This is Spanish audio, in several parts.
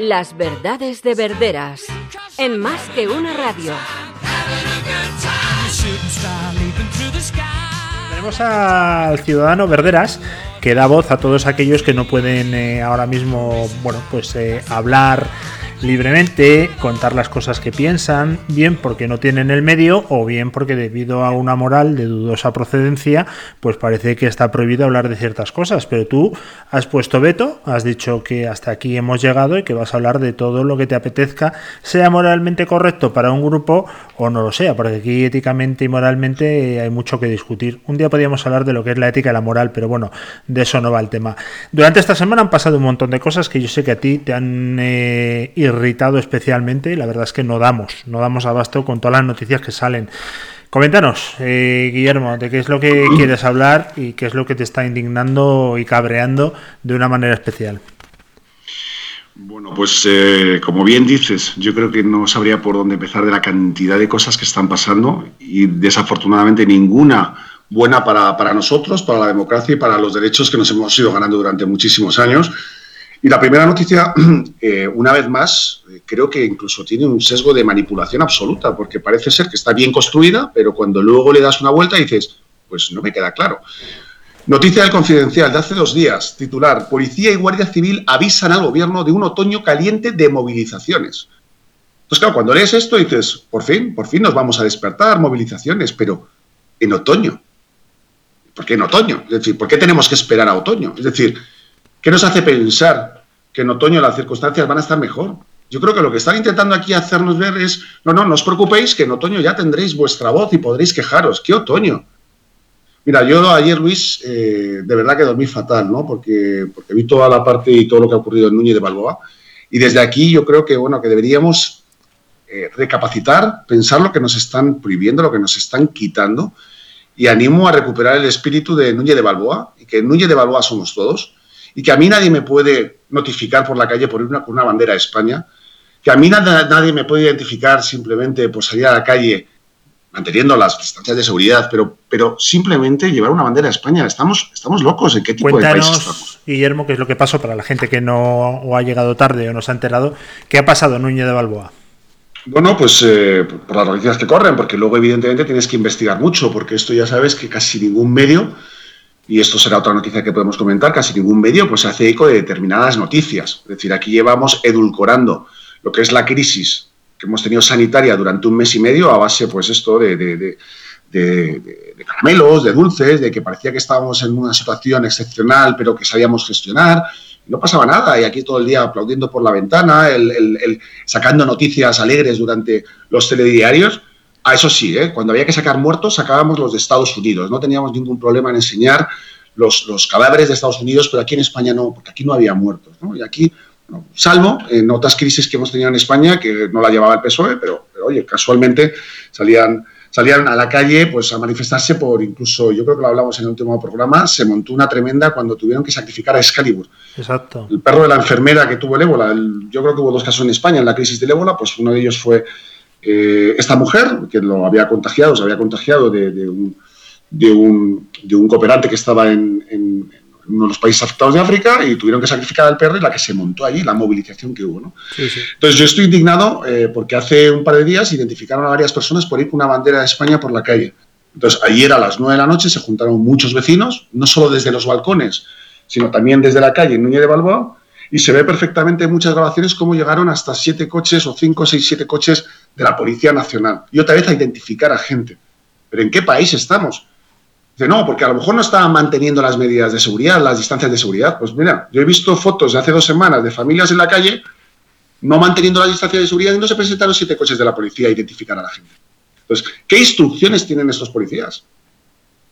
Las verdades de Verderas. En más que una radio. Tenemos al ciudadano Verderas que da voz a todos aquellos que no pueden eh, ahora mismo, bueno, pues eh, hablar libremente, contar las cosas que piensan, bien porque no tienen el medio o bien porque debido a una moral de dudosa procedencia, pues parece que está prohibido hablar de ciertas cosas. Pero tú has puesto veto, has dicho que hasta aquí hemos llegado y que vas a hablar de todo lo que te apetezca, sea moralmente correcto para un grupo o no lo sea, porque aquí éticamente y moralmente hay mucho que discutir. Un día podríamos hablar de lo que es la ética y la moral, pero bueno, de eso no va el tema. Durante esta semana han pasado un montón de cosas que yo sé que a ti te han eh, irritado especialmente. La verdad es que no damos, no damos abasto con todas las noticias que salen. Coméntanos, eh, Guillermo, de qué es lo que quieres hablar y qué es lo que te está indignando y cabreando de una manera especial. Bueno, pues eh, como bien dices, yo creo que no sabría por dónde empezar de la cantidad de cosas que están pasando y desafortunadamente ninguna buena para, para nosotros, para la democracia y para los derechos que nos hemos ido ganando durante muchísimos años. Y la primera noticia, eh, una vez más, eh, creo que incluso tiene un sesgo de manipulación absoluta, porque parece ser que está bien construida, pero cuando luego le das una vuelta dices, pues no me queda claro. Noticia del Confidencial de hace dos días, titular, Policía y Guardia Civil avisan al gobierno de un otoño caliente de movilizaciones. Entonces, claro, cuando lees esto dices, por fin, por fin nos vamos a despertar, movilizaciones, pero en otoño. ¿Por qué en otoño? Es decir, ¿por qué tenemos que esperar a otoño? Es decir, ¿Qué nos hace pensar que en otoño las circunstancias van a estar mejor? Yo creo que lo que están intentando aquí hacernos ver es, no, no, no os preocupéis que en otoño ya tendréis vuestra voz y podréis quejaros. ¿Qué otoño? Mira, yo ayer, Luis, eh, de verdad que dormí fatal, ¿no? Porque, porque vi toda la parte y todo lo que ha ocurrido en Núñez de Balboa. Y desde aquí yo creo que, bueno, que deberíamos eh, recapacitar, pensar lo que nos están prohibiendo, lo que nos están quitando. Y animo a recuperar el espíritu de Núñez de Balboa y que Núñez de Balboa somos todos y que a mí nadie me puede notificar por la calle por ir una, con una bandera de España, que a mí nadie me puede identificar simplemente por salir a la calle manteniendo las distancias de seguridad, pero, pero simplemente llevar una bandera de España. Estamos, estamos locos en qué tipo de país estamos. Guillermo, qué es lo que pasó para la gente que no ha llegado tarde o no se ha enterado. ¿Qué ha pasado en Núñez de Balboa? Bueno, pues eh, por las noticias que corren, porque luego evidentemente tienes que investigar mucho, porque esto ya sabes que casi ningún medio y esto será otra noticia que podemos comentar, casi ningún medio pues hace eco de determinadas noticias. Es decir, aquí llevamos edulcorando lo que es la crisis que hemos tenido sanitaria durante un mes y medio a base, pues esto de, de, caramelos, de dulces, de que parecía que estábamos en una situación excepcional, pero que sabíamos gestionar. no pasaba nada, y aquí todo el día aplaudiendo por la ventana, el, sacando noticias alegres durante los telediarios. A eso sí, ¿eh? cuando había que sacar muertos, sacábamos los de Estados Unidos. No teníamos ningún problema en enseñar los, los cadáveres de Estados Unidos, pero aquí en España no, porque aquí no había muertos. Y aquí, salvo en otras crisis que hemos tenido en España, que no la llevaba el PSOE, pero, oye, casualmente salían, salían a la calle pues, a manifestarse por incluso, yo creo que lo hablamos en el último programa, se montó una tremenda cuando tuvieron que sacrificar a Excalibur. Exacto. El perro de la enfermera que tuvo el ébola. yo creo que hubo dos casos en España en la crisis del ébola, pues uno de ellos fue eh, esta mujer, que lo había contagiado, se había contagiado de, un, de, un, cooperante que estaba en, uno de los países afectados de África y tuvieron que sacrificar al perro y la que se montó allí, la movilización que hubo. ¿no? Entonces yo estoy indignado eh, porque hace un par de días identificaron a varias personas por ir con una bandera de España por la calle. Entonces ayer a las 9 de la noche se juntaron muchos vecinos, no solo desde los balcones, sino también desde la calle en Núñez de Balboa, y se ve perfectamente en muchas grabaciones cómo llegaron hasta siete coches o cinco, seis, siete coches de la Policía Nacional. Y otra vez a identificar a gente. ¿Pero en qué país estamos? Dice, no, porque a lo mejor no estaban manteniendo las medidas de seguridad, las distancias de seguridad. Pues mira, yo he visto fotos de hace dos semanas de familias en la calle no manteniendo las distancias de seguridad y no se presentaron siete coches de la policía a identificar a la gente. Entonces, ¿qué instrucciones tienen estos policías?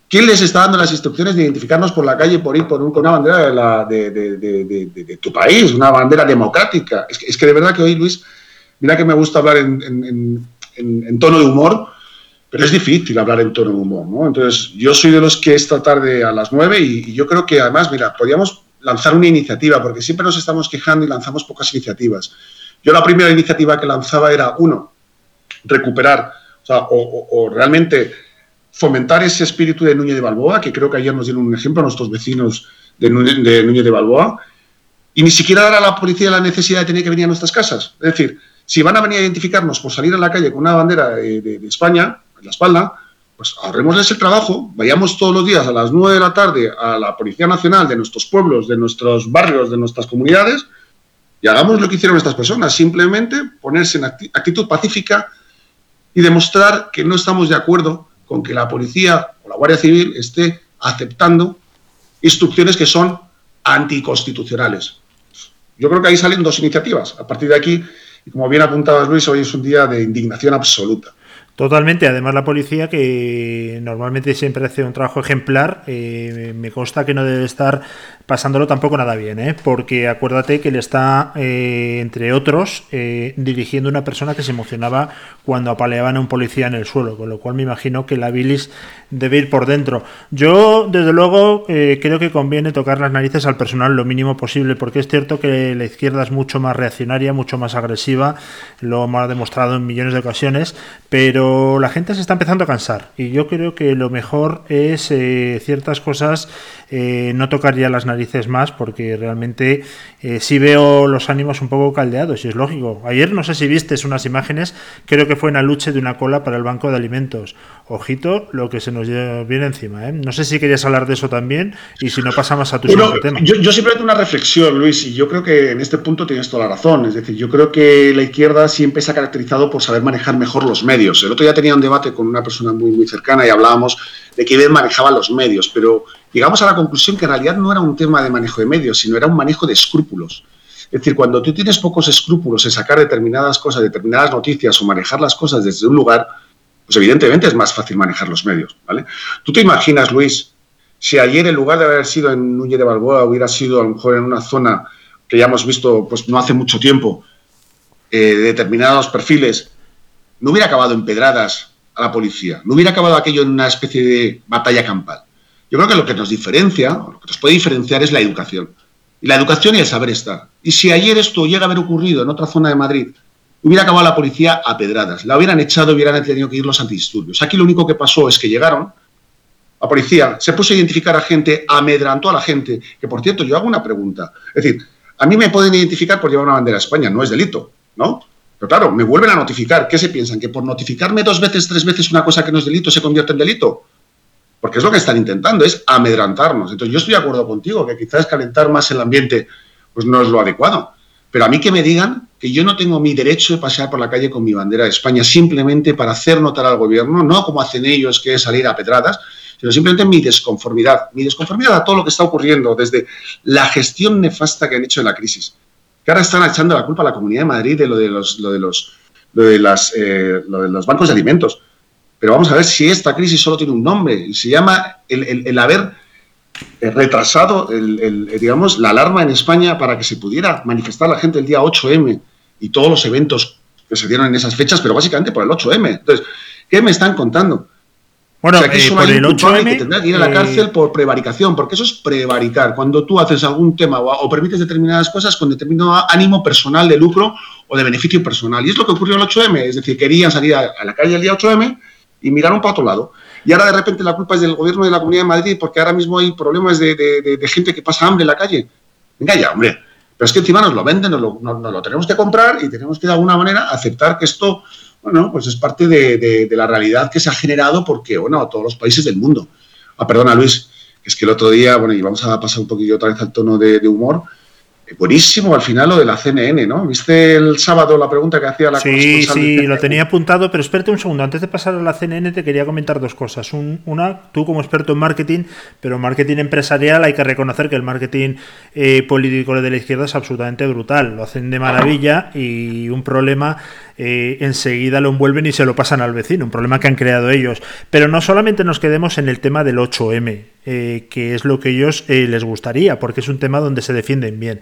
¿Quién les está dando las instrucciones de identificarnos por la calle por ir por con una bandera de, tu país, una bandera democrática? Es que, de verdad que hoy, Luis, mira que me gusta hablar en, tono de humor, pero es difícil hablar en tono de humor, ¿no? Entonces, yo soy de los que esta tarde a las nueve y, yo creo que además, mira, podríamos lanzar una iniciativa, porque siempre nos estamos quejando y lanzamos pocas iniciativas. Yo la primera iniciativa que lanzaba era, uno, recuperar, o realmente fomentar ese espíritu de Núñez de Balboa, que creo que ayer nos dieron un ejemplo a nuestros vecinos de Núñez de, Balboa, y ni siquiera dar a la policía la necesidad de tener que venir a nuestras casas. Es decir, si van a venir a identificarnos por salir a la calle con una bandera de, España en la espalda, pues ahorrémosles el trabajo, vayamos todos los días a las 9 de la tarde a la Policía Nacional de nuestros pueblos, de nuestros barrios, de nuestras comunidades, y hagamos lo que hicieron estas personas, simplemente ponerse en actitud pacífica y demostrar que no estamos de acuerdo con que la policía o la Guardia Civil esté aceptando instrucciones que son anticonstitucionales. Yo creo que ahí salen dos iniciativas. A partir de aquí y como bien apuntabas, Luis, hoy es un día de indignación absoluta. Totalmente, además la policía que normalmente siempre hace un trabajo ejemplar, eh, me consta que no debe estar pasándolo tampoco nada bien, ¿eh? porque acuérdate que le está, eh, entre otros, eh, dirigiendo una persona que se emocionaba cuando apaleaban a un policía en el suelo, con lo cual me imagino que la bilis debe ir por dentro. Yo, desde luego, creo que conviene tocar las narices al personal lo mínimo posible, porque es cierto que la izquierda es mucho más reaccionaria, mucho más agresiva, lo hemos demostrado en millones de ocasiones, pero la gente se está empezando a cansar. Y yo creo que lo mejor es ciertas cosas no tocar ya las narices más porque realmente eh, sí veo los ánimos un poco caldeados y es lógico. Ayer no sé si viste unas imágenes, creo que fue en la lucha de una cola para el banco de alimentos. Ojito lo que se nos viene encima. ¿eh? No sé si querías hablar de eso también y si no pasamos a tu tema. Yo, yo siempre tengo una reflexión, Luis, y yo creo que en este punto tienes toda la razón. Es decir, yo creo que la izquierda siempre se ha caracterizado por saber manejar mejor los medios. El otro día tenía un debate con una persona muy, muy cercana y hablábamos de que bien manejaba los medios, pero llegamos a la conclusión que en realidad no era un tema de manejo de medios, sino era un manejo de escrúpulos. Es decir, cuando tú tienes pocos escrúpulos en sacar determinadas cosas, determinadas noticias o manejar las cosas desde un lugar, pues evidentemente es más fácil manejar los medios, ¿vale? Tú te imaginas, Luis, si ayer en lugar de haber sido en Núñez de Balboa hubiera sido a lo mejor en una zona que ya hemos visto pues no hace mucho tiempo, eh, determinados perfiles, no hubiera acabado en pedradas a la policía, no hubiera acabado aquello en una especie de batalla campal. Yo creo que lo que nos diferencia, lo que nos puede diferenciar es la educación. Y la educación y el saber estar. Y si ayer esto llega a haber ocurrido en otra zona de Madrid, hubiera acabado la policía a pedradas. La hubieran echado, hubieran tenido que ir los antidisturbios. Aquí lo único que pasó es que llegaron, la policía se puso a identificar a gente, amedrantó a la gente, que por cierto, yo hago una pregunta. Es decir, a mí me pueden identificar por llevar una bandera de España, no es delito, ¿no? Pero claro, me vuelven a notificar. ¿Qué se piensan? ¿Que por notificarme dos veces, tres veces una cosa que no es delito se convierte en delito? Porque es lo que están intentando, es amedrantarnos. Entonces yo estoy de acuerdo contigo, que quizás calentar más el ambiente pues no es lo adecuado. Pero a mí que me digan que yo no tengo mi derecho de pasear por la calle con mi bandera de España simplemente para hacer notar al gobierno, no como hacen ellos, que es salir a pedradas, sino simplemente mi desconformidad. Mi desconformidad a todo lo que está ocurriendo, desde la gestión nefasta que han hecho de la crisis. Que ahora están echando la culpa a la Comunidad de Madrid de lo de los, lo de los, de las, eh, lo de los bancos de alimentos. Pero vamos a ver si esta crisis solo tiene un nombre y se llama el, haber eh, retrasado, el, digamos, la alarma en España para que se pudiera manifestar la gente el día 8M y todos los eventos que se dieron en esas fechas, pero básicamente por el 8M. Entonces, ¿qué me están contando? Bueno, eh, por el 8M, que tendrá que ir a la eh, cárcel por prevaricación, porque eso es prevaricar. Cuando tú haces algún tema o, o, permites determinadas cosas con determinado ánimo personal de lucro o de beneficio personal. Y es lo que ocurrió el 8M. Es decir, querían salir a, a la calle el día 8M y miraron para otro lado. Y ahora de repente la culpa es del gobierno de la Comunidad de Madrid porque ahora mismo hay problemas de, gente que pasa hambre en la calle. Venga ya, hombre. Pero es que encima nos lo venden, nos lo, lo, tenemos que comprar y tenemos que de alguna manera aceptar que esto, bueno, pues es parte de, la realidad que se ha generado porque, bueno, todos los países del mundo. Ah, perdona Luis, es que el otro día, bueno, y vamos a pasar un poquillo otra vez al tono de, humor, buenísimo al final lo de la CNN, ¿no? ¿Viste el sábado la pregunta que hacía la Sí, sí, lo tenía apuntado, pero espérate un segundo. Antes de pasar a la CNN te quería comentar dos cosas. una, tú como experto en marketing, pero marketing empresarial hay que reconocer que el marketing eh, político de la izquierda es absolutamente brutal. Lo hacen de maravilla y un problema eh, enseguida lo envuelven y se lo pasan al vecino, un problema que han creado ellos. Pero no solamente nos quedemos en el tema del 8M, eh, que es lo que ellos eh, les gustaría, porque es un tema donde se defienden bien.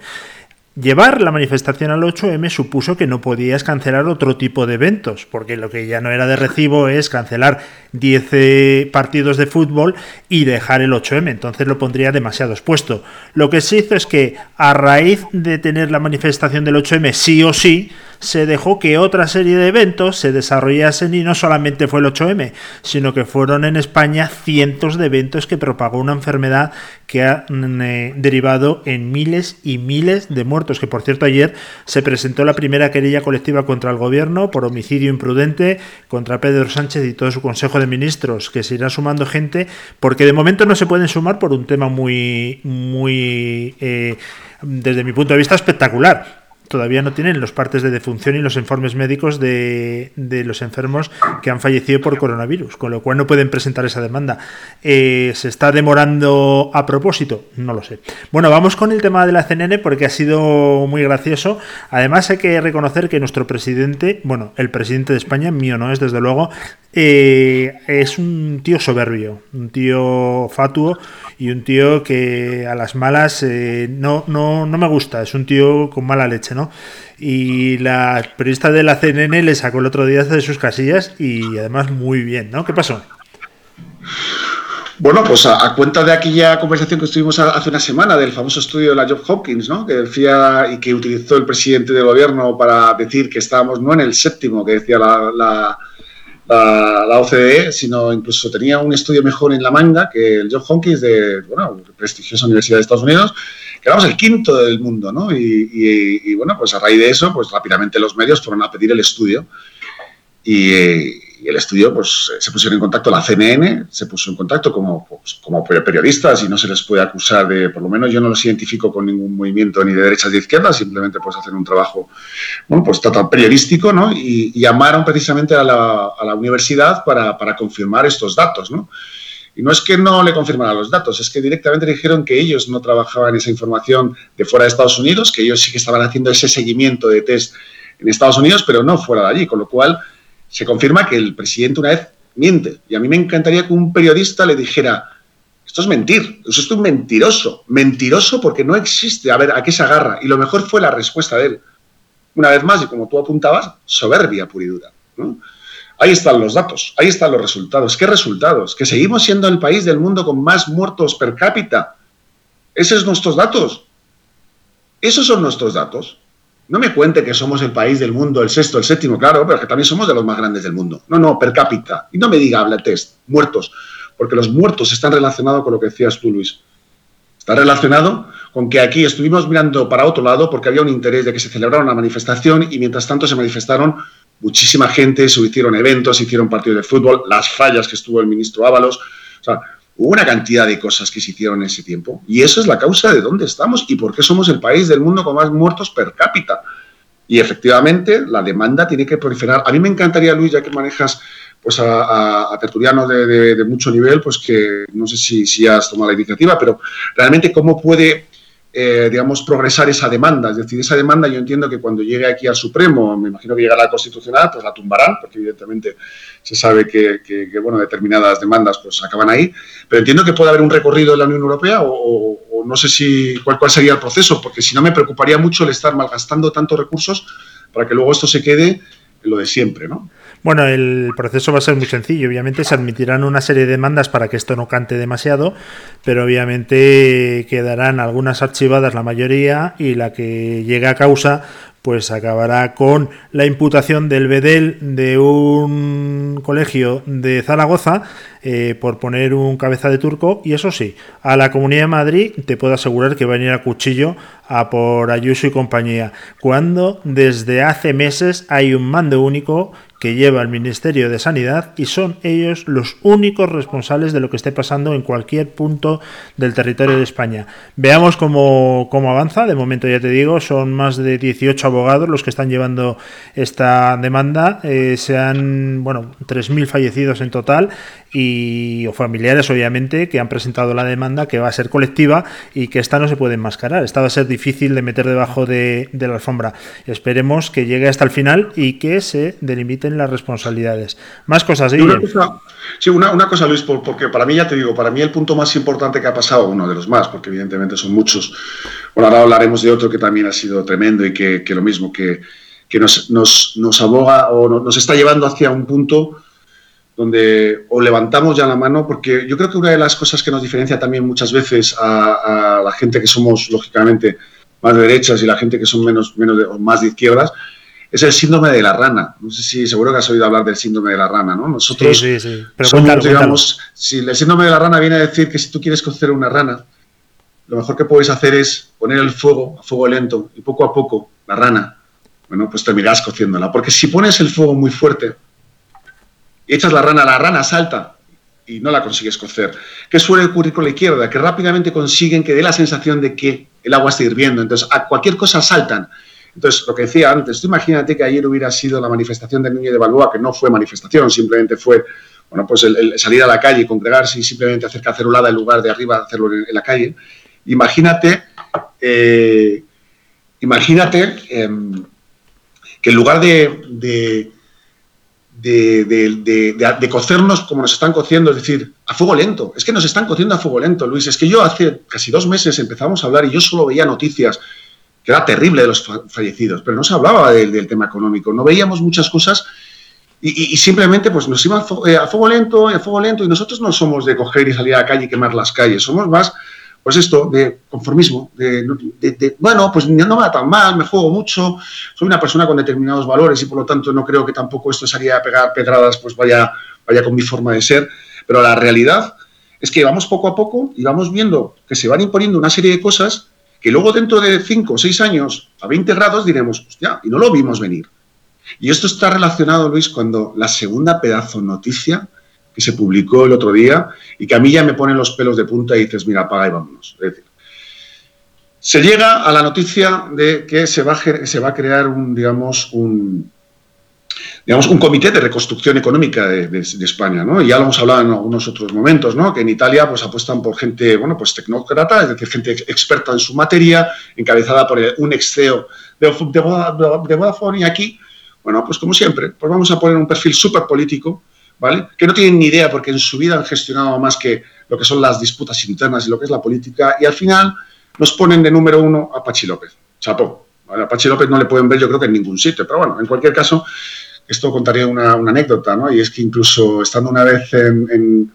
Llevar la manifestación al 8M supuso que no podías cancelar otro tipo de eventos, porque lo que ya no era de recibo es cancelar 10 partidos de fútbol y dejar el 8M, entonces lo pondría demasiado expuesto. Lo que se hizo es que a raíz de tener la manifestación del 8M sí o sí, se dejó que otra serie de eventos se desarrollasen y no solamente fue el 8M, sino que fueron en España cientos de eventos que propagó una enfermedad que ha mm, eh, derivado en miles y miles de muertos. Que por cierto, ayer se presentó la primera querella colectiva contra el gobierno por homicidio imprudente contra Pedro Sánchez y todo su Consejo de Ministros, que se irá sumando gente, porque de momento no se pueden sumar por un tema muy, muy, eh, desde mi punto de vista, espectacular todavía no tienen los partes de defunción y los informes médicos de, los enfermos que han fallecido por coronavirus, con lo cual no pueden presentar esa demanda. Eh, ¿Se está demorando a propósito? No lo sé. Bueno, vamos con el tema de la CNN porque ha sido muy gracioso. Además hay que reconocer que nuestro presidente, bueno, el presidente de España, mío no es desde luego, eh, es un tío soberbio, un tío fatuo y un tío que a las malas eh, no, no, no me gusta, es un tío con mala leche, Y la periodista de la CNN le sacó el otro día de sus casillas y además muy bien, ¿no? ¿Qué pasó? Bueno, pues a, cuenta de aquella conversación que estuvimos hace una semana del famoso estudio de la Job Hopkins, ¿no? que decía y que utilizó el presidente del gobierno para decir que estábamos no en el séptimo, que decía la la, OCDE, sino incluso tenía un estudio mejor en la manga que el John Hopkins de, bueno, prestigiosa Universidad de Estados Unidos, éramos el quinto del mundo, ¿no? Y, bueno, pues a raíz de eso, pues rápidamente los medios fueron a pedir el estudio. Y, y el estudio, pues se pusieron en contacto, la CNN se puso en contacto como, pues, como periodistas y no se les puede acusar de, por lo menos yo no los identifico con ningún movimiento ni de derechas ni de izquierdas, simplemente pues hacer un trabajo, bueno, pues total periodístico, ¿no? Y, llamaron precisamente a la, a la universidad para, para, confirmar estos datos, ¿no? Y no es que no le confirmaran los datos, es que directamente dijeron que ellos no trabajaban esa información de fuera de Estados Unidos, que ellos sí que estaban haciendo ese seguimiento de test en Estados Unidos, pero no fuera de allí, con lo cual se confirma que el presidente una vez miente. Y a mí me encantaría que un periodista le dijera, esto es mentir, esto es un mentiroso, mentiroso porque no existe, a ver, ¿a qué se agarra? Y lo mejor fue la respuesta de él. Una vez más, y como tú apuntabas, soberbia pura y dura. Ahí están los datos, ahí están los resultados. ¿Qué resultados? Que seguimos siendo el país del mundo con más muertos per cápita. Esos son nuestros datos. Esos son nuestros datos. No me cuente que somos el país del mundo, el sexto, el séptimo, claro, pero que también somos de los más grandes del mundo. No, no, per cápita. Y no me diga, habla test, muertos, porque los muertos están relacionados con lo que decías tú, Luis. Está relacionado con que aquí estuvimos mirando para otro lado porque había un interés de que se celebrara una manifestación y mientras tanto se manifestaron muchísima gente, se hicieron eventos, se hicieron partidos de fútbol, las fallas que estuvo el ministro Ábalos. O sea, Hubo una cantidad de cosas que se hicieron en ese tiempo y eso es la causa de dónde estamos y por qué somos el país del mundo con más muertos per cápita. Y efectivamente la demanda tiene que proliferar. A mí me encantaría, Luis, ya que manejas pues a, tertulianos de, mucho nivel, pues que no sé si, si has tomado la iniciativa, pero realmente cómo puede eh, digamos, progresar esa demanda. Es decir, esa demanda yo entiendo que cuando llegue aquí al Supremo, me imagino que llegará a la Constitucional, pues la tumbarán, porque evidentemente se sabe que, bueno, determinadas demandas pues acaban ahí. Pero entiendo que puede haber un recorrido en la Unión Europea o, no sé si cuál, cuál sería el proceso, porque si no me preocuparía mucho el estar malgastando tantos recursos para que luego esto se quede en lo de siempre, ¿no? Bueno, el proceso va a ser muy sencillo. Obviamente se admitirán una serie de demandas para que esto no cante demasiado, pero obviamente quedarán algunas archivadas la mayoría y la que llegue a causa pues acabará con la imputación del bedel de un colegio de Zaragoza eh, por poner un cabeza de turco y eso sí, a la Comunidad de Madrid te puedo asegurar que va a venir a cuchillo a por Ayuso y compañía, cuando desde hace meses hay un mando único que lleva el Ministerio de Sanidad y son ellos los únicos responsables de lo que esté pasando en cualquier punto del territorio de España. Veamos cómo, cómo avanza. De momento ya te digo, son más de 18 abogados los que están llevando esta demanda. Eh, se han, bueno, 3.000 fallecidos en total y o familiares obviamente que han presentado la demanda que va a ser colectiva y que esta no se puede enmascarar. Esta va a ser difícil de meter debajo de, la alfombra. Esperemos que llegue hasta el final y que se delimiten las responsabilidades. Más cosas. Una cosa, sí, una, cosa, Luis, porque para mí ya te digo, para mí el punto más importante que ha pasado, uno de los más, porque evidentemente son muchos. Bueno, ahora hablaremos de otro que también ha sido tremendo y que, lo mismo, que, que nos, nos, nos aboga o nos está llevando hacia un punto donde o levantamos ya la mano, porque yo creo que una de las cosas que nos diferencia también muchas veces a, la gente que somos, lógicamente, más de derechas y la gente que son menos, menos o más de izquierdas, es el síndrome de la rana. No sé si seguro que has oído hablar del síndrome de la rana, ¿no? Nosotros sí, sí, sí. Pero somos, digamos, si el síndrome de la rana viene a decir que si tú quieres cocer una rana, lo mejor que puedes hacer es poner el fuego a fuego lento y poco a poco la rana, bueno, pues terminarás cociéndola. Porque si pones el fuego muy fuerte echas la rana, la rana salta y no la consigues cocer. ¿Qué suele ocurrir con la izquierda? Que rápidamente consiguen que dé la sensación de que el agua está hirviendo. Entonces, a cualquier cosa saltan. Entonces, lo que decía antes, tú imagínate que ayer hubiera sido la manifestación del Niño de Balboa, que no fue manifestación, simplemente fue bueno, pues el, salir a la calle congregarse y simplemente hacer cacerolada en lugar de arriba hacerlo en, la calle. Imagínate, eh, imagínate em, que en lugar de, cocernos como nos están cociendo, es decir, a fuego lento. Es que nos están cociendo a fuego lento, Luis. Es que yo hace casi dos meses empezamos a hablar y yo solo veía noticias que era terrible de los fallecidos, pero no se hablaba del, tema económico. No veíamos muchas cosas y, simplemente pues nos iban eh, a fuego lento, a fuego lento y nosotros no somos de coger y salir a la calle y quemar las calles. Somos más pues esto, de conformismo, de, bueno, pues no me va tan mal, me juego mucho, soy una persona con determinados valores y por lo tanto no creo que tampoco esto sería pegar pedradas, pues vaya, vaya con mi forma de ser, pero la realidad es que vamos poco a poco y vamos viendo que se van imponiendo una serie de cosas que luego dentro de 5 o 6 años, a 20 grados, diremos, hostia, y no lo vimos venir. Y esto está relacionado, Luis, cuando la segunda pedazo noticia que se publicó el otro día y que a mí ya me ponen los pelos de punta y dices, mira, apaga y vámonos. Se llega a la noticia de que se va a, se va a crear un, digamos, un, digamos, un comité de reconstrucción económica de, España, ¿no? Y ya lo hemos hablado en algunos otros momentos, ¿no? Que en Italia, pues, apuestan por gente, bueno, pues, tecnócrata, es decir, gente experta en su materia, encabezada por un ex CEO de, de, Vodafone, y aquí, bueno, pues, como siempre, pues vamos a poner un perfil súper político, ¿vale? Que no tienen ni idea porque en su vida han gestionado más que lo que son las disputas internas y lo que es la política y al final nos ponen de número uno a Pachi López. Chapó. A Pachi López no le pueden ver yo creo que en ningún sitio, pero bueno, en cualquier caso, esto contaría una, anécdota, ¿no? Y es que incluso estando una vez en,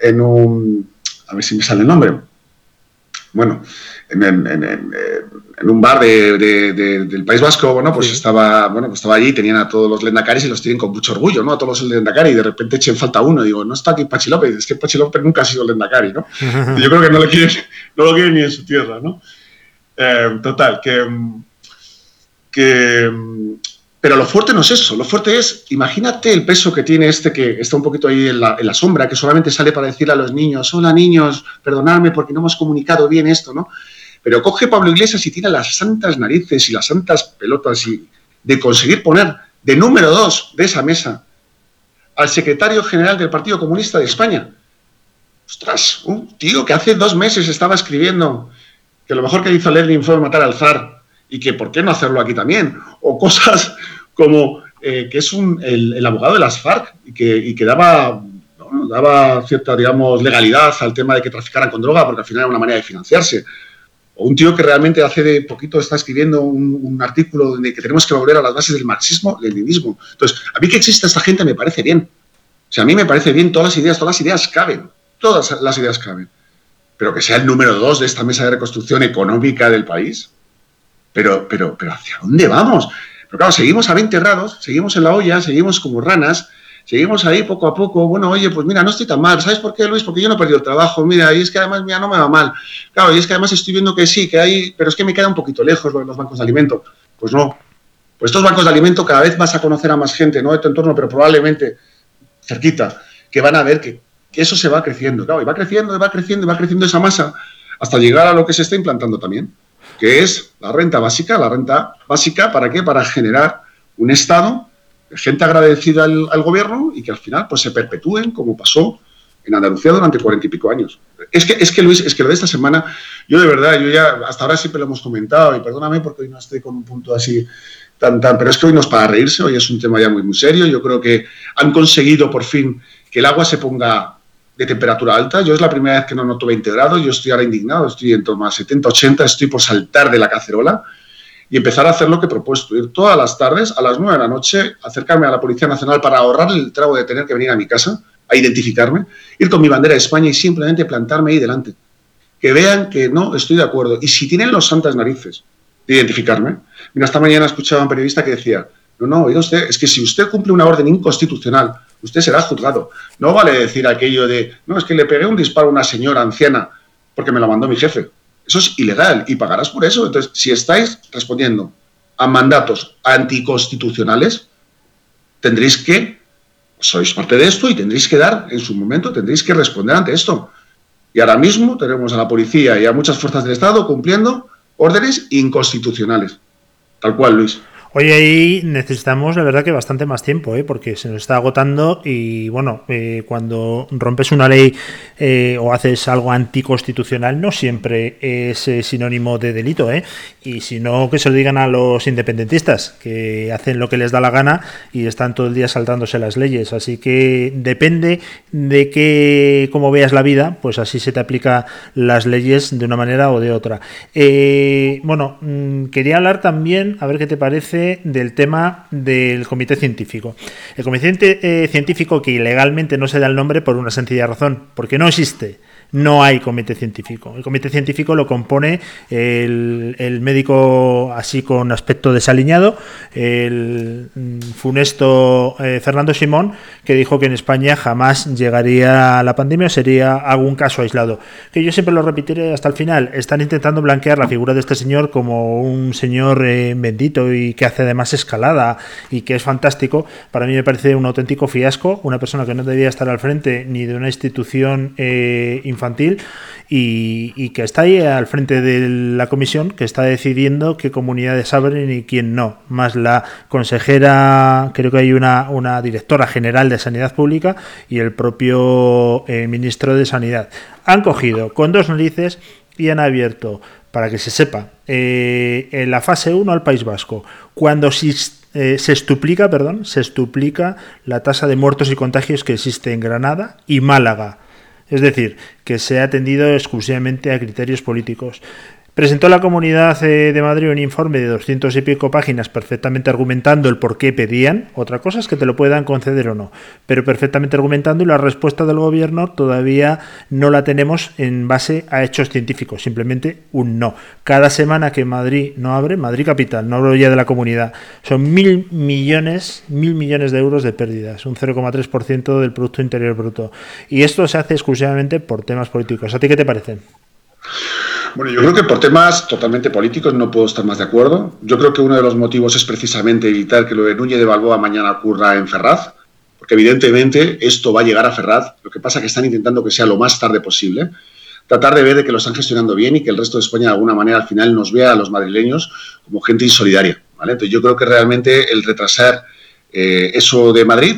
en, un... A ver si me sale el nombre. Bueno, en, en un bar del País Vasco, bueno, pues estaba, bueno, pues estaba allí, tenían a todos los lendacaris y los tienen con mucho orgullo, ¿no? A todos los lendacari y de repente echen falta uno. Digo, no está aquí Pachi López, es que Pachi López nunca ha sido lendacari, ¿no? yo creo que no lo quieren, no lo quieren ni en su tierra, ¿no? Eh, total, que, que... Pero lo fuerte no es eso, lo fuerte es, imagínate el peso que tiene este que está un poquito ahí en la, sombra, que solamente sale para decirle a los niños, hola niños, perdonadme porque no hemos comunicado bien esto, ¿no? Pero coge Pablo Iglesias y tira las santas narices y las santas pelotas y de conseguir poner de número dos de esa mesa al secretario general del Partido Comunista de España. Ostras, un tío que hace dos meses estaba escribiendo que lo mejor que hizo Lenin fue matar al zar y que por qué no hacerlo aquí también. O cosas como eh, que es el, abogado de las FARC y que, daba, cierta, legalidad al tema de que traficaran con droga porque al final era una manera de financiarse o un tío que realmente hace de poquito está escribiendo un, artículo donde que tenemos que volver a las bases del marxismo-leninismo. Entonces, a mí que exista esta gente me parece bien. O sea, a mí me parece bien, todas las ideas, todas las ideas caben, todas las ideas caben. Pero que sea el número dos de esta mesa de reconstrucción económica del país. Pero, pero, pero, ¿hacia dónde vamos? Pero claro, seguimos a 20 grados, seguimos en la olla, seguimos como ranas, seguimos ahí poco a poco, bueno, oye, pues mira, no estoy tan mal, ¿sabes por qué, Luis? Porque yo no he perdido el trabajo, mira, y es que además, mira, no me va mal. Claro, y es que además estoy viendo que sí, que hay, pero es que me queda un poquito lejos los bancos de alimento. Pues no. Pues estos bancos de alimento cada vez vas a conocer a más gente, no de tu entorno, pero probablemente cerquita, que van a ver que, que eso se va creciendo, claro, y va creciendo, y va creciendo, y va creciendo esa masa hasta llegar a lo que se está implantando también, que es la renta básica, la renta básica, ¿para qué? Para generar un Estado gente agradecida al, gobierno y que al final pues se perpetúen como pasó en Andalucía durante cuarenta y pico años. Es que, es que Luis, es que lo de esta semana, yo de verdad, yo ya hasta ahora siempre lo hemos comentado y perdóname porque hoy no estoy con un punto así tan, tan, pero es que hoy no es para reírse, hoy es un tema ya muy, muy serio. Yo creo que han conseguido por fin que el agua se ponga de temperatura alta. Yo es la primera vez que no noto 20 grados, yo estoy ahora indignado, estoy en torno a 70, 80, estoy por saltar de la cacerola y empezar a hacer lo que he propuesto, ir todas las tardes a las 9 de la noche, acercarme a la Policía Nacional para ahorrar el trago de tener que venir a mi casa a identificarme, ir con mi bandera de España y simplemente plantarme ahí delante. Que vean que no estoy de acuerdo. Y si tienen los santas narices de identificarme, mira, esta mañana escuchaba a un periodista que decía, no, no, oiga usted, es que si usted cumple una orden inconstitucional, usted será juzgado. No vale decir aquello de, no, es que le pegué un disparo a una señora anciana porque me lo mandó mi jefe. Eso es ilegal y pagarás por eso. Entonces, si estáis respondiendo a mandatos anticonstitucionales, tendréis que, sois parte de esto y tendréis que dar, en su momento, tendréis que responder ante esto. Y ahora mismo tenemos a la policía y a muchas fuerzas del Estado cumpliendo órdenes inconstitucionales. Tal cual, Luis. Hoy ahí necesitamos, la verdad, que bastante más tiempo, ¿eh? porque se nos está agotando y, bueno, eh, cuando rompes una ley eh, o haces algo anticonstitucional, no siempre es sinónimo de delito, ¿eh? y si no, que se lo digan a los independentistas, que hacen lo que les da la gana y están todo el día saltándose las leyes. Así que depende de que, cómo veas la vida, pues así se te aplica las leyes de una manera o de otra. bueno, mm, quería hablar también, a ver qué te parece, del tema del comité científico. El comité eh, científico que ilegalmente no se da el nombre por una sencilla razón, porque no existe no hay comité científico. El comité científico lo compone el, médico así con aspecto desaliñado, el mm, funesto eh, Fernando Simón, que dijo que en España jamás llegaría la pandemia o sería algún caso aislado. Que yo siempre lo repetiré hasta el final. Están intentando blanquear la figura de este señor como un señor eh, bendito y que hace además escalada y que es fantástico. Para mí me parece un auténtico fiasco, una persona que no debía estar al frente ni de una institución eh, infantil y, que está ahí al frente de la comisión que está decidiendo qué comunidades abren y quién no. Más la consejera, creo que hay una, una directora general de Sanidad Pública y el propio eh, ministro de Sanidad. Han cogido con dos narices y han abierto, para que se sepa, eh, en la fase 1 al País Vasco, cuando se, eh, se estuplica, perdón, se estuplica la tasa de muertos y contagios que existe en Granada y Málaga es decir, que se ha atendido exclusivamente a criterios políticos. Presentó la Comunidad eh, de Madrid un informe de 200 y pico páginas perfectamente argumentando el por qué pedían. Otra cosa es que te lo puedan conceder o no, pero perfectamente argumentando y la respuesta del gobierno todavía no la tenemos en base a hechos científicos, simplemente un no. Cada semana que Madrid no abre, Madrid capital, no hablo ya de la comunidad, son mil millones, mil millones de euros de pérdidas, un 0,3% del Producto Interior Bruto. Y esto se hace exclusivamente por temas políticos. ¿A ti qué te parece? Bueno, yo creo que por temas totalmente políticos no puedo estar más de acuerdo. Yo creo que uno de los motivos es precisamente evitar que lo de Núñez de Balboa mañana ocurra en Ferraz, porque evidentemente esto va a llegar a Ferraz. Lo que pasa es que están intentando que sea lo más tarde posible. Tratar de ver de que lo están gestionando bien y que el resto de España de alguna manera al final nos vea a los madrileños como gente insolidaria. ¿vale? Entonces yo creo que realmente el retrasar eh, eso de Madrid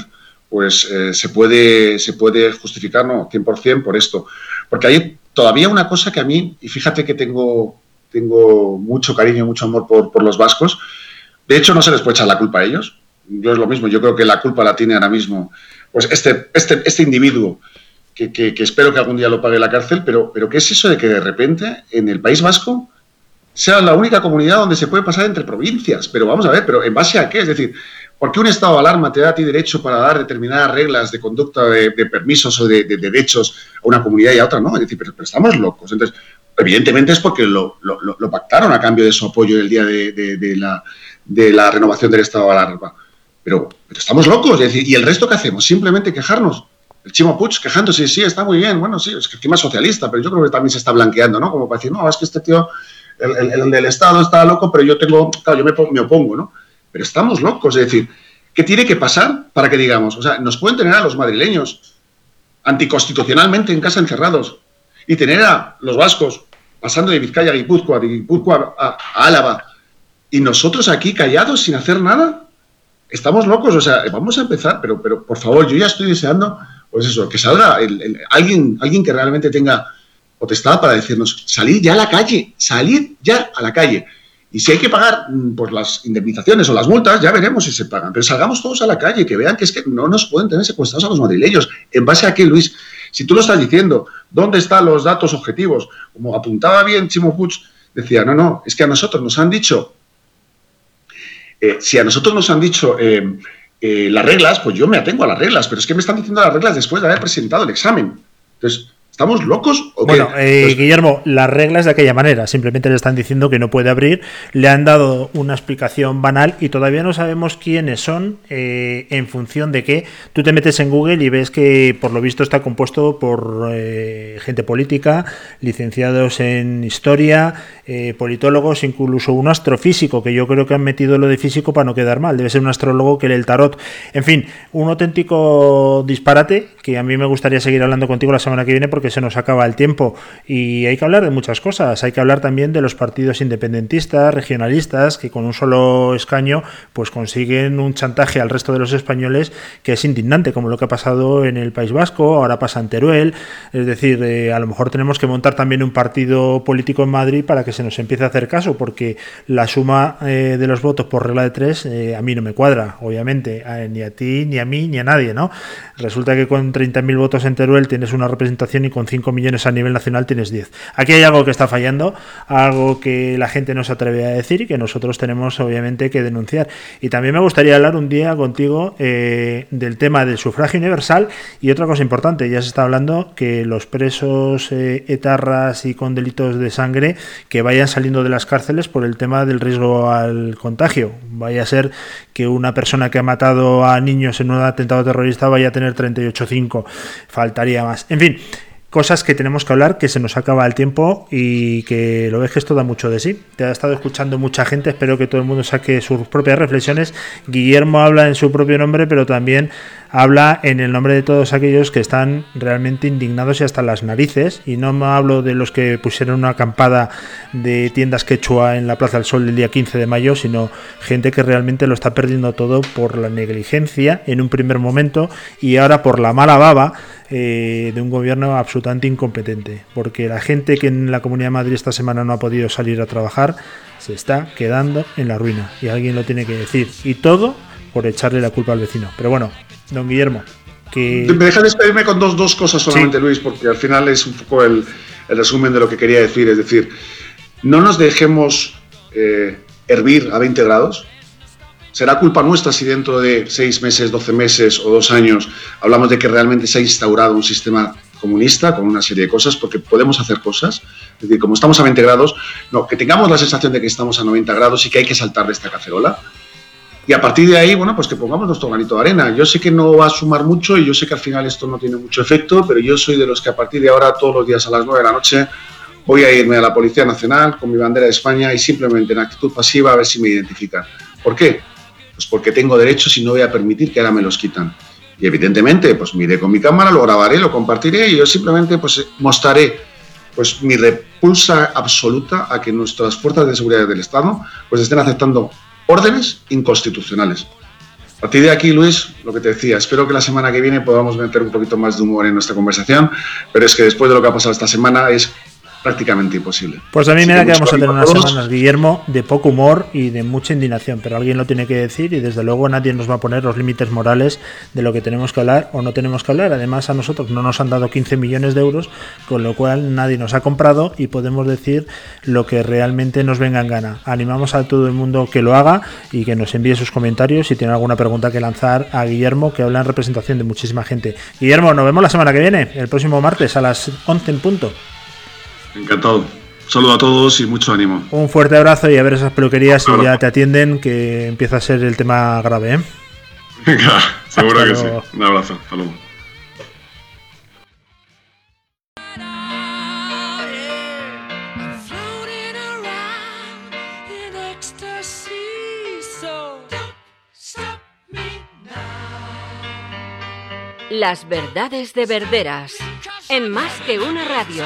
pues eh, se, puede, se puede justificar, no, 100% por esto. Porque hay todavía una cosa que a mí, y fíjate que tengo, tengo mucho cariño mucho amor por, los vascos, de hecho no se les puede echar la culpa a ellos. Yo es lo mismo, yo creo que la culpa la tiene ahora mismo pues este, este, este individuo que, que, espero que algún día lo pague la cárcel, pero, pero ¿qué es eso de que de repente en el País Vasco sea la única comunidad donde se puede pasar entre provincias? Pero vamos a ver, pero ¿en base a qué? Es decir, ¿Por qué un estado de alarma te da a ti derecho para dar determinadas reglas de conducta de, permisos o de, derechos a una comunidad y a otra? No, es decir, pero, estamos locos. Entonces, evidentemente es porque lo, pactaron a cambio de su apoyo el día de, la, renovación del estado de alarma. Pero, estamos locos. Es ¿y el resto qué hacemos? Simplemente quejarnos. El Chimo Puig quejándose, sí, está muy bien. Bueno, sí, es que encima es socialista, pero yo creo que también se está blanqueando, ¿no? Como para decir, no, es que este tío, el, del Estado está loco, pero yo tengo, claro, yo me, me opongo, ¿no? Estamos locos, es decir, ¿qué tiene que pasar para que digamos? O sea, nos pueden tener a los madrileños anticonstitucionalmente en casa encerrados y tener a los vascos pasando de Vizcaya a Guipúzcoa, de Guipúzcoa a, Álava, y nosotros aquí callados sin hacer nada. Estamos locos, o sea, vamos a empezar, pero, pero por favor, yo ya estoy deseando, pues eso, que salga alguien, alguien que realmente tenga potestad para decirnos, salir ya a la calle, salir ya a la calle. Y si hay que pagar pues, las indemnizaciones o las multas, ya veremos si se pagan. Pero salgamos todos a la calle, que vean que es que no nos pueden tener secuestrados a los madrileños. ¿En base a qué, Luis? Si tú lo estás diciendo, ¿dónde están los datos objetivos? Como apuntaba bien Chimo Puig, decía, no, no, es que a nosotros nos han dicho, eh, si a nosotros nos han dicho eh, eh, las reglas, pues yo me atengo a las reglas, pero es que me están diciendo las reglas después de haber presentado el examen. Entonces, ¿Estamos locos? ¿o bueno, qué? eh, Pues- Guillermo, las reglas de aquella manera. Simplemente le están diciendo que no puede abrir. Le han dado una explicación banal y todavía no sabemos quiénes son eh, en función de qué. Tú te metes en Google y ves que por lo visto está compuesto por eh, gente política, licenciados en historia, eh, politólogos, incluso un astrofísico, que yo creo que han metido lo de físico para no quedar mal. Debe ser un astrólogo que lee el tarot. En fin, un auténtico disparate que a mí me gustaría seguir hablando contigo la semana que viene porque se nos acaba el tiempo y hay que hablar de muchas cosas. Hay que hablar también de los partidos independentistas, regionalistas, que con un solo escaño pues consiguen un chantaje al resto de los españoles que es indignante, como lo que ha pasado en el País Vasco, ahora pasa en Teruel. Es decir, eh, a lo mejor tenemos que montar también un partido político en Madrid para que se nos empiece a hacer caso, porque la suma eh, de los votos por regla de tres eh, a mí no me cuadra, obviamente, ni a ti, ni a mí, ni a nadie, ¿no? Resulta que con 30.000 votos en Teruel tienes una representación y con 5 millones a nivel nacional tienes 10. Aquí hay algo que está fallando, algo que la gente no se atreve a decir y que nosotros tenemos obviamente que denunciar. Y también me gustaría hablar un día contigo eh, del tema del sufragio universal y otra cosa importante, ya se está hablando que los presos eh, etarras y con delitos de sangre que vayan saliendo de las cárceles por el tema del riesgo al contagio. Vaya a ser que una persona que ha matado a niños en un atentado terrorista vaya a tener 38,5. Faltaría más. En fin, cosas que tenemos que hablar, que se nos acaba el tiempo y que lo ves que esto da mucho de sí. Te ha estado escuchando mucha gente, espero que todo el mundo saque sus propias reflexiones. Guillermo habla en su propio nombre, pero también habla en el nombre de todos aquellos que están realmente indignados y hasta las narices. Y no me hablo de los que pusieron una acampada de tiendas quechua en la Plaza del Sol el día 15 de mayo, sino gente que realmente lo está perdiendo todo por la negligencia en un primer momento y ahora por la mala baba eh, de un gobierno absolutamente incompetente. Porque la gente que en la Comunidad de Madrid esta semana no ha podido salir a trabajar se está quedando en la ruina. Y alguien lo tiene que decir. Y todo por echarle la culpa al vecino. Pero bueno, don Guillermo, que... Me deja despedirme con dos, dos cosas solamente, Luis, porque al final es un poco el, el resumen de lo que quería decir. Es decir, no nos dejemos eh, hervir a 20 grados. Será culpa nuestra si dentro de 6 meses, 12 meses o dos años hablamos de que realmente se ha instaurado un sistema comunista con una serie de cosas, porque podemos hacer cosas. Es decir, como estamos a 20 grados, no, que tengamos la sensación de que estamos a 90 grados y que hay que saltar de esta cacerola. Y a partir de ahí, bueno, pues que pongamos nuestro granito de arena. Yo sé que no va a sumar mucho y yo sé que al final esto no tiene mucho efecto, pero yo soy de los que a partir de ahora, todos los días a las 9 de la noche, voy a irme a la Policía Nacional con mi bandera de España y simplemente en actitud pasiva a ver si me identifican. ¿Por qué? Pues porque tengo derechos y no voy a permitir que ahora me los quitan. Y evidentemente, pues me iré con mi cámara, lo grabaré, lo compartiré y yo simplemente pues mostraré pues mi repulsa absoluta a que nuestras fuerzas de seguridad del Estado pues estén aceptando órdenes inconstitucionales. A partir de aquí, Luis, lo que te decía, espero que la semana que viene podamos meter un poquito más de humor en nuestra conversación, pero es que después de lo que ha pasado esta semana es prácticamente imposible. Pues a mí Así me da que que vamos a tener unas semanas, Guillermo, de poco humor y de mucha indignación, pero alguien lo tiene que decir y desde luego nadie nos va a poner los límites morales de lo que tenemos que hablar o no tenemos que hablar. Además, a nosotros no nos han dado 15 millones de euros, con lo cual nadie nos ha comprado y podemos decir lo que realmente nos venga en gana. Animamos a todo el mundo que lo haga y que nos envíe sus comentarios si tiene alguna pregunta que lanzar a Guillermo, que habla en representación de muchísima gente. Guillermo, nos vemos la semana que viene, el próximo martes a las 11 en punto. Encantado. Saludo a todos y mucho ánimo. Un fuerte abrazo y a ver esas peluquerías si ya te atienden, que empieza a ser el tema grave. ¿eh? Venga, seguro que sí. Un abrazo. Hasta luego. Las verdades de Verderas. En más que una radio.